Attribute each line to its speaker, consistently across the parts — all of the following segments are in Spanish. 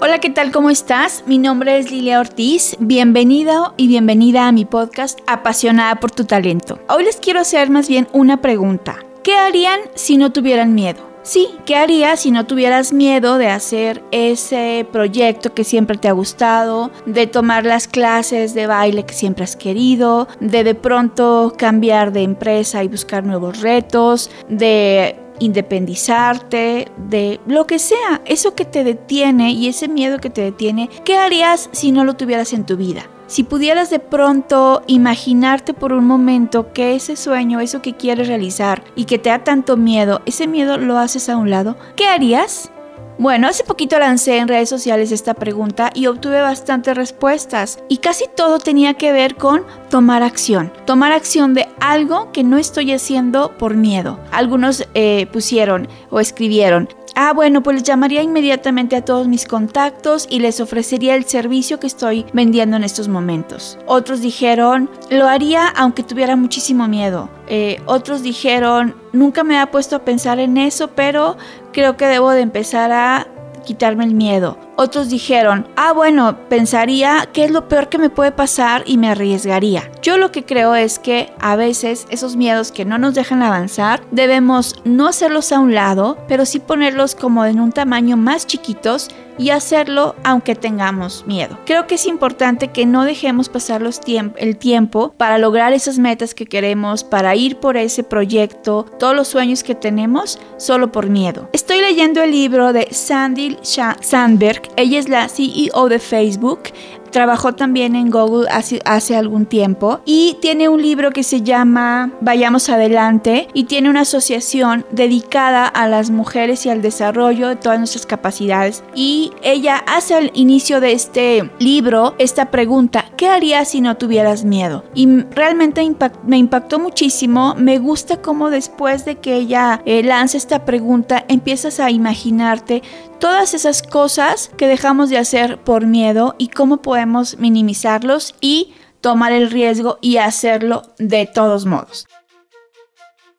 Speaker 1: Hola, ¿qué tal? ¿Cómo estás? Mi nombre es Lilia Ortiz. Bienvenido y bienvenida a mi podcast Apasionada por tu talento. Hoy les quiero hacer más bien una pregunta. ¿Qué harían si no tuvieran miedo? Sí, ¿qué harías si no tuvieras miedo de hacer ese proyecto que siempre te ha gustado, de tomar las clases de baile que siempre has querido, de de pronto cambiar de empresa y buscar nuevos retos, de independizarte, de lo que sea, eso que te detiene y ese miedo que te detiene, ¿qué harías si no lo tuvieras en tu vida? Si pudieras de pronto imaginarte por un momento que ese sueño, eso que quieres realizar y que te da tanto miedo, ese miedo lo haces a un lado, ¿qué harías? Bueno, hace poquito lancé en redes sociales esta pregunta y obtuve bastantes respuestas y casi todo tenía que ver con tomar acción. Tomar acción de algo que no estoy haciendo por miedo. Algunos eh, pusieron o escribieron, Ah, bueno, pues les llamaría inmediatamente a todos mis contactos y les ofrecería el servicio que estoy vendiendo en estos momentos. Otros dijeron, lo haría aunque tuviera muchísimo miedo. Eh, otros dijeron, nunca me ha puesto a pensar en eso, pero creo que debo de empezar a quitarme el miedo. Otros dijeron, ah bueno, pensaría qué es lo peor que me puede pasar y me arriesgaría. Yo lo que creo es que a veces esos miedos que no nos dejan avanzar, debemos no hacerlos a un lado, pero sí ponerlos como en un tamaño más chiquitos y hacerlo aunque tengamos miedo. Creo que es importante que no dejemos pasar los el tiempo para lograr esas metas que queremos, para ir por ese proyecto, todos los sueños que tenemos, solo por miedo. Estoy leyendo el libro de Sandy Sandberg, ella es la CEO de Facebook trabajó también en Google hace, algún tiempo y tiene un libro que se llama Vayamos Adelante y tiene una asociación dedicada a las mujeres y al desarrollo de todas nuestras capacidades. Y ella hace al inicio de este libro esta pregunta, ¿qué harías si no tuvieras miedo? Y realmente me impactó muchísimo, me gusta cómo después de que ella eh, lanza esta pregunta empiezas a imaginarte todas esas cosas que dejamos de hacer por miedo y cómo podemos minimizarlos y tomar el riesgo y hacerlo de todos modos.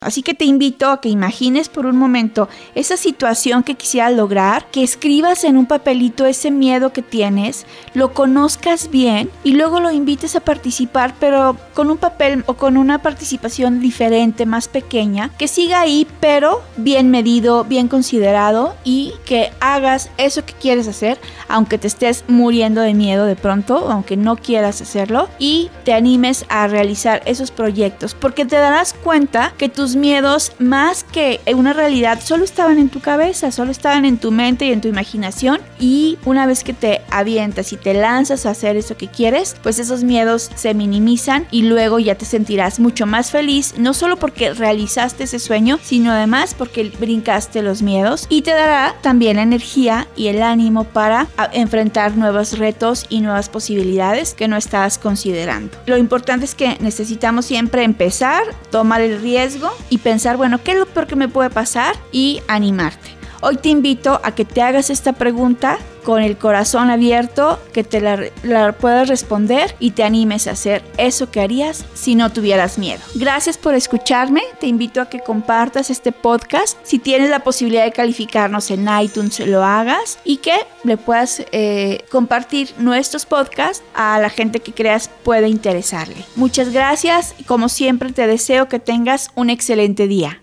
Speaker 1: Así que te invito a que imagines por un momento esa situación que quisieras lograr, que escribas en un papelito ese miedo que tienes, lo conozcas bien y luego lo invites a participar, pero con un papel o con una participación diferente, más pequeña, que siga ahí, pero bien medido, bien considerado y que hagas eso que quieres hacer, aunque te estés muriendo de miedo de pronto, aunque no quieras hacerlo, y te animes a realizar esos proyectos, porque te darás cuenta que tus miedos, más que una realidad, solo estaban en tu cabeza, solo estaban en tu mente y en tu imaginación. Y una vez que te avientas y te lanzas a hacer eso que quieres, pues esos miedos se minimizan y luego ya te sentirás mucho más feliz, no solo porque realizaste ese sueño, sino además porque brincaste los miedos y te dará también la energía y el ánimo para enfrentar nuevos retos y nuevas posibilidades que no estabas considerando. Lo importante es que necesitamos siempre empezar, tomar el riesgo y pensar, bueno, ¿qué es lo peor que me puede pasar? Y animarte. Hoy te invito a que te hagas esta pregunta con el corazón abierto, que te la, puedas responder y te animes a hacer eso que harías si no tuvieras miedo. Gracias por escucharme, te invito a que compartas este podcast. Si tienes la posibilidad de calificarnos en iTunes, lo hagas y que le puedas eh, compartir nuestros podcasts a la gente que creas puede interesarle. Muchas gracias como siempre te deseo que tengas un excelente día.